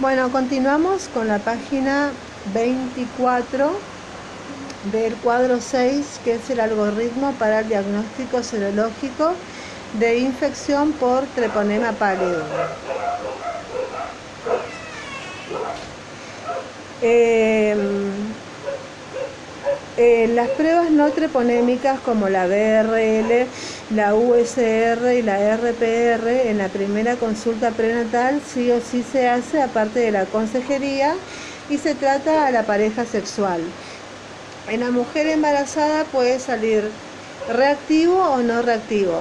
Bueno, continuamos con la página 24 del cuadro 6, que es el algoritmo para el diagnóstico serológico de infección por treponema pálido. Em, eh, las pruebas no treponémicas como la BRL, la USR y la RPR en la primera consulta prenatal sí o sí se hace aparte de la consejería y se trata a la pareja sexual. En la mujer embarazada puede salir reactivo o no reactivo.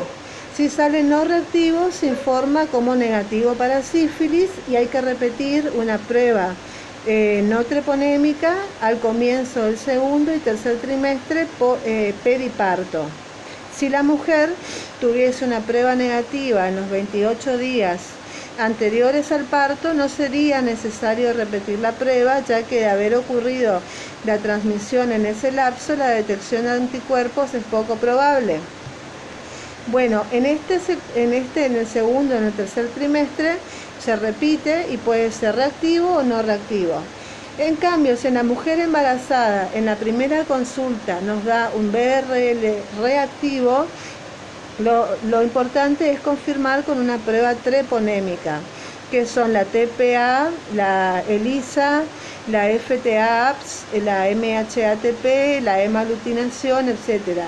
Si sale no reactivo, se informa como negativo para sífilis y hay que repetir una prueba eh, no treponémica al comienzo del segundo y tercer trimestre eh, periparto. Si la mujer tuviese una prueba negativa en los 28 días anteriores al parto, no sería necesario repetir la prueba, ya que de haber ocurrido la transmisión en ese lapso, la detección de anticuerpos es poco probable. Bueno, en este, en este, en el segundo, en el tercer trimestre, se repite y puede ser reactivo o no reactivo. En cambio, si en la mujer embarazada en la primera consulta nos da un BRL reactivo, lo, importante es confirmar con una prueba treponémica, que son la TPA, la ELISA, la FTA-APS, la MHATP, la hemalutinación, etc.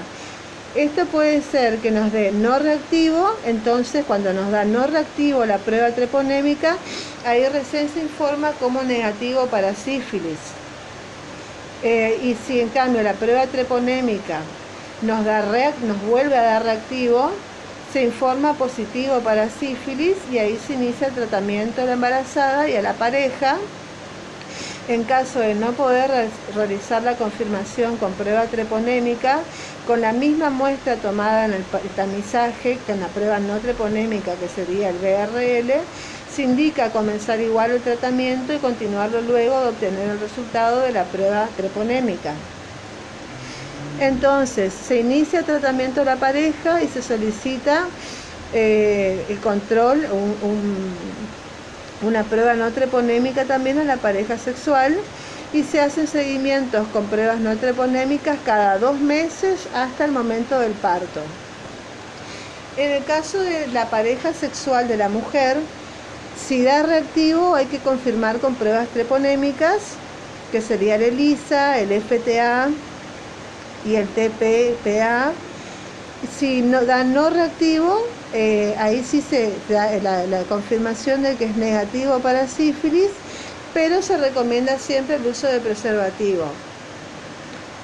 Esto puede ser que nos dé no reactivo, entonces cuando nos da no reactivo la prueba treponémica, ahí recién se informa como negativo para sífilis. Eh, y si en cambio la prueba treponémica nos, da nos vuelve a dar reactivo, se informa positivo para sífilis y ahí se inicia el tratamiento a la embarazada y a la pareja en caso de no poder realizar la confirmación con prueba treponémica, con la misma muestra tomada en el tamizaje que en la prueba no treponémica, que sería el BRL, se indica comenzar igual el tratamiento y continuarlo luego de obtener el resultado de la prueba treponémica. Entonces, se inicia el tratamiento de la pareja y se solicita eh, el control, un una prueba no treponémica también a la pareja sexual y se hacen seguimientos con pruebas no treponémicas cada dos meses hasta el momento del parto. En el caso de la pareja sexual de la mujer, si da reactivo hay que confirmar con pruebas treponémicas, que sería el ELISA, el FTA y el TPPA. Si no da no reactivo, eh, ahí sí se da la, confirmación de que es negativo para sífilis, pero se recomienda siempre el uso de preservativo.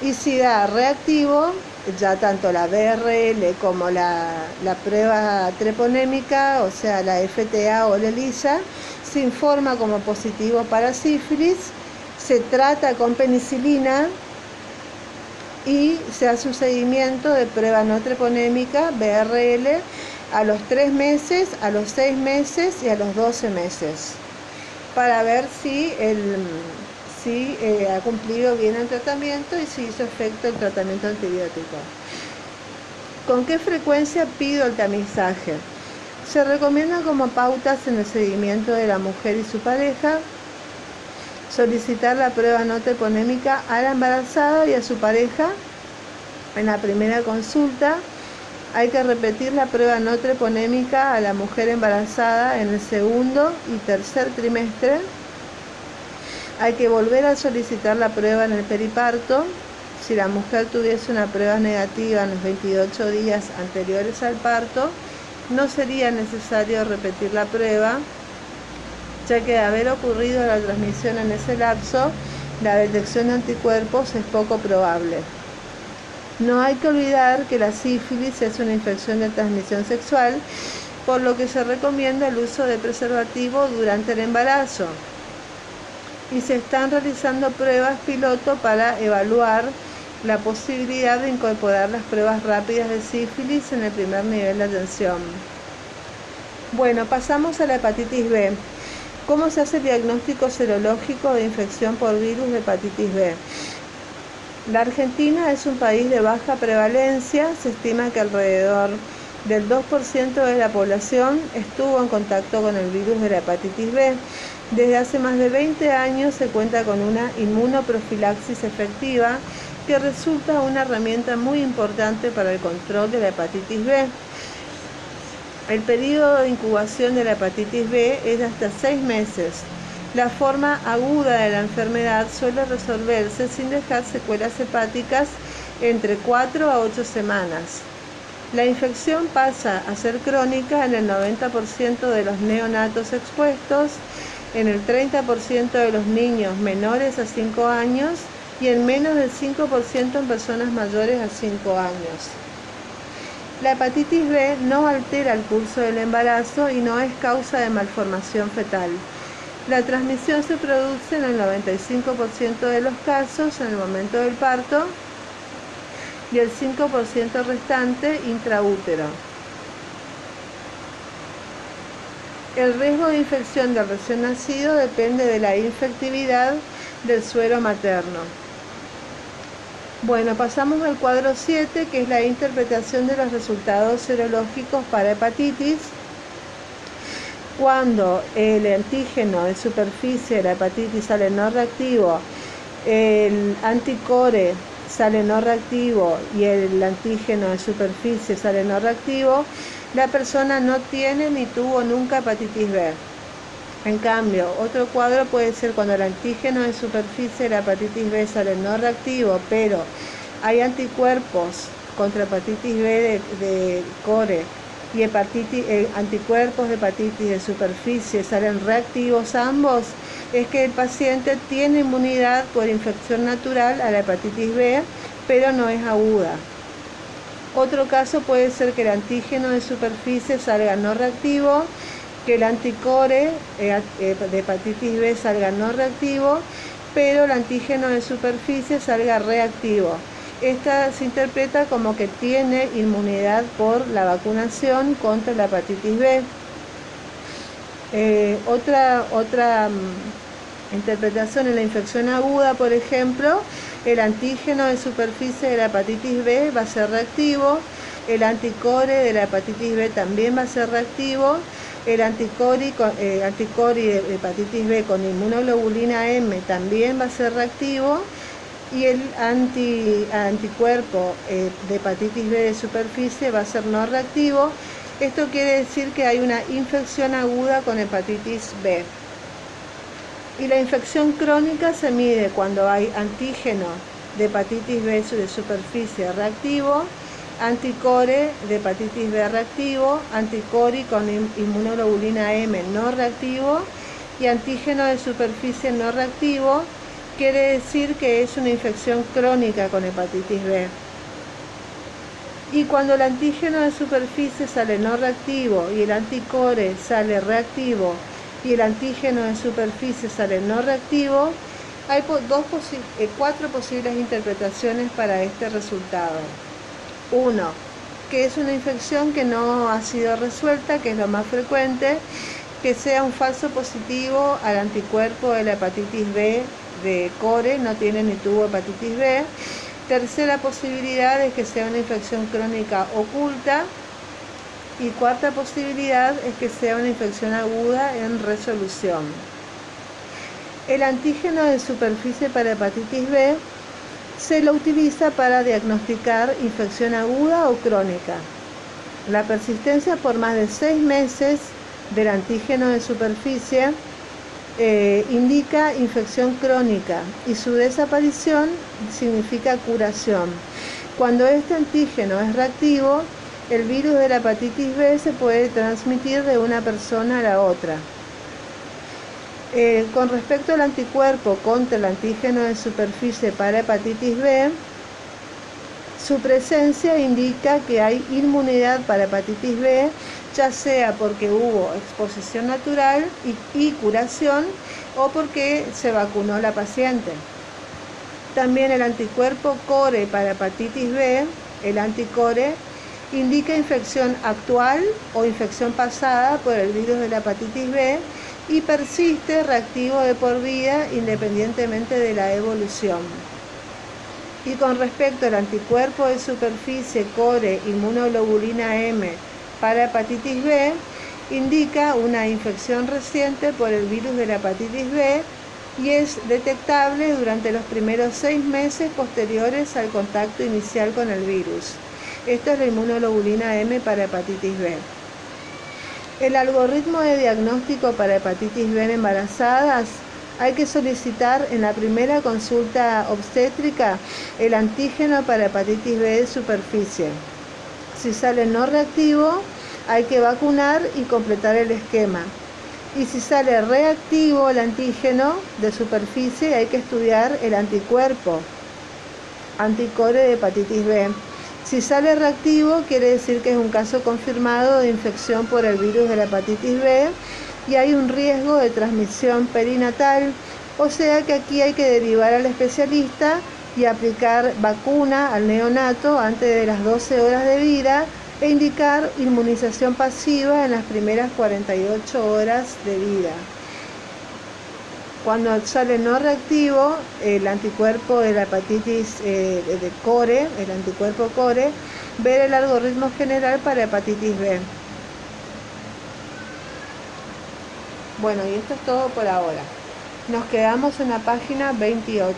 Y si da reactivo, ya tanto la BRL como la, la prueba treponémica, o sea, la FTA o la ELISA, se informa como positivo para sífilis, se trata con penicilina y se hace un seguimiento de prueba no treponémica, BRL, a los 3 meses, a los 6 meses y a los 12 meses, para ver si, el, si eh, ha cumplido bien el tratamiento y si hizo efecto el tratamiento antibiótico. ¿Con qué frecuencia pido el tamizaje? Se recomienda como pautas en el seguimiento de la mujer y su pareja solicitar la prueba no teponémica a la embarazada y a su pareja en la primera consulta hay que repetir la prueba no treponémica a la mujer embarazada en el segundo y tercer trimestre. Hay que volver a solicitar la prueba en el periparto. Si la mujer tuviese una prueba negativa en los 28 días anteriores al parto, no sería necesario repetir la prueba, ya que de haber ocurrido la transmisión en ese lapso, la detección de anticuerpos es poco probable. No hay que olvidar que la sífilis es una infección de transmisión sexual, por lo que se recomienda el uso de preservativo durante el embarazo. Y se están realizando pruebas piloto para evaluar la posibilidad de incorporar las pruebas rápidas de sífilis en el primer nivel de atención. Bueno, pasamos a la hepatitis B. ¿Cómo se hace el diagnóstico serológico de infección por virus de hepatitis B? La Argentina es un país de baja prevalencia, se estima que alrededor del 2% de la población estuvo en contacto con el virus de la hepatitis B. Desde hace más de 20 años se cuenta con una inmunoprofilaxis efectiva que resulta una herramienta muy importante para el control de la hepatitis B. El periodo de incubación de la hepatitis B es de hasta 6 meses. La forma aguda de la enfermedad suele resolverse sin dejar secuelas hepáticas entre 4 a 8 semanas. La infección pasa a ser crónica en el 90% de los neonatos expuestos en el 30% de los niños menores a 5 años y en menos del 5% en personas mayores a 5 años. La hepatitis B no altera el curso del embarazo y no es causa de malformación fetal. La transmisión se produce en el 95% de los casos en el momento del parto y el 5% restante intraútero. El riesgo de infección del recién nacido depende de la infectividad del suero materno. Bueno, pasamos al cuadro 7, que es la interpretación de los resultados serológicos para hepatitis. Cuando el antígeno de superficie de la hepatitis sale no reactivo, el anticore sale no reactivo y el antígeno de superficie sale no reactivo, la persona no tiene ni tuvo nunca hepatitis B. En cambio, otro cuadro puede ser cuando el antígeno de superficie de la hepatitis B sale no reactivo, pero hay anticuerpos contra hepatitis B de, core y hepatitis, eh, anticuerpos de hepatitis de superficie salen reactivos ambos, es que el paciente tiene inmunidad por infección natural a la hepatitis B, pero no es aguda. Otro caso puede ser que el antígeno de superficie salga no reactivo, que el anticore eh, eh, de hepatitis B salga no reactivo, pero el antígeno de superficie salga reactivo. Esta se interpreta como que tiene inmunidad por la vacunación contra la hepatitis B. Eh, otra otra mm, interpretación en la infección aguda, por ejemplo, el antígeno de superficie de la hepatitis B va a ser reactivo, el anticore de la hepatitis B también va a ser reactivo, el anticore, eh, de hepatitis B con inmunoglobulina M también va a ser reactivo y el anticuerpo eh, de hepatitis B de superficie va a ser no reactivo. Esto quiere decir que hay una infección aguda con hepatitis B. Y la infección crónica se mide cuando hay antígeno de hepatitis B de superficie reactivo, anticore de hepatitis B reactivo, anticori con inmunoglobulina M no reactivo y antígeno de superficie no reactivo, quiere decir que es una infección crónica con hepatitis B. Y cuando el antígeno de superficie sale no reactivo y el anticore sale reactivo y el antígeno de superficie sale no reactivo, hay dos eh, cuatro posibles interpretaciones para este resultado. Uno, que es una infección que no ha sido resuelta, que es lo más frecuente, que sea un falso positivo al anticuerpo de la hepatitis B de core, no tiene ni tuvo hepatitis B. Tercera posibilidad es que sea una infección crónica oculta, y cuarta posibilidad es que sea una infección aguda en resolución. El antígeno de superficie para hepatitis B se lo utiliza para diagnosticar infección aguda o crónica. La persistencia por más de seis meses del antígeno de superficie eh, indica infección crónica y su desaparición significa curación. Cuando este antígeno es reactivo, el virus de la hepatitis B se puede transmitir de una persona a la otra. Eh, con respecto al anticuerpo contra el antígeno de superficie para hepatitis B, su presencia indica que hay inmunidad para hepatitis B, ya sea porque hubo exposición natural y curación o porque se vacunó la paciente. También el anticuerpo core para hepatitis B, el anticore indica infección actual o infección pasada por el virus de la hepatitis B y persiste reactivo de por vida independientemente de la evolución. Y con respecto al anticuerpo de superficie core inmunoglobulina M para hepatitis B, indica una infección reciente por el virus de la hepatitis B y es detectable durante los primeros seis meses posteriores al contacto inicial con el virus. Esto es la inmunoglobulina M para hepatitis B. El algoritmo de diagnóstico para hepatitis B en embarazadas hay que solicitar en la primera consulta obstétrica el antígeno para hepatitis B de superficie. Si sale no reactivo, hay que vacunar y completar el esquema. Y si sale reactivo el antígeno de superficie, hay que estudiar el anticuerpo, anticore de hepatitis B. Si sale reactivo, quiere decir que es un caso confirmado de infección por el virus de la hepatitis B y hay un riesgo de transmisión perinatal, o sea que aquí hay que derivar al especialista y aplicar vacuna al neonato antes de las 12 horas de vida e indicar inmunización pasiva en las primeras 48 horas de vida. Cuando sale no reactivo, el anticuerpo de la hepatitis eh, de core, el anticuerpo core, ver el algoritmo general para hepatitis B. Bueno, y esto es todo por ahora. Nos quedamos en la página 28.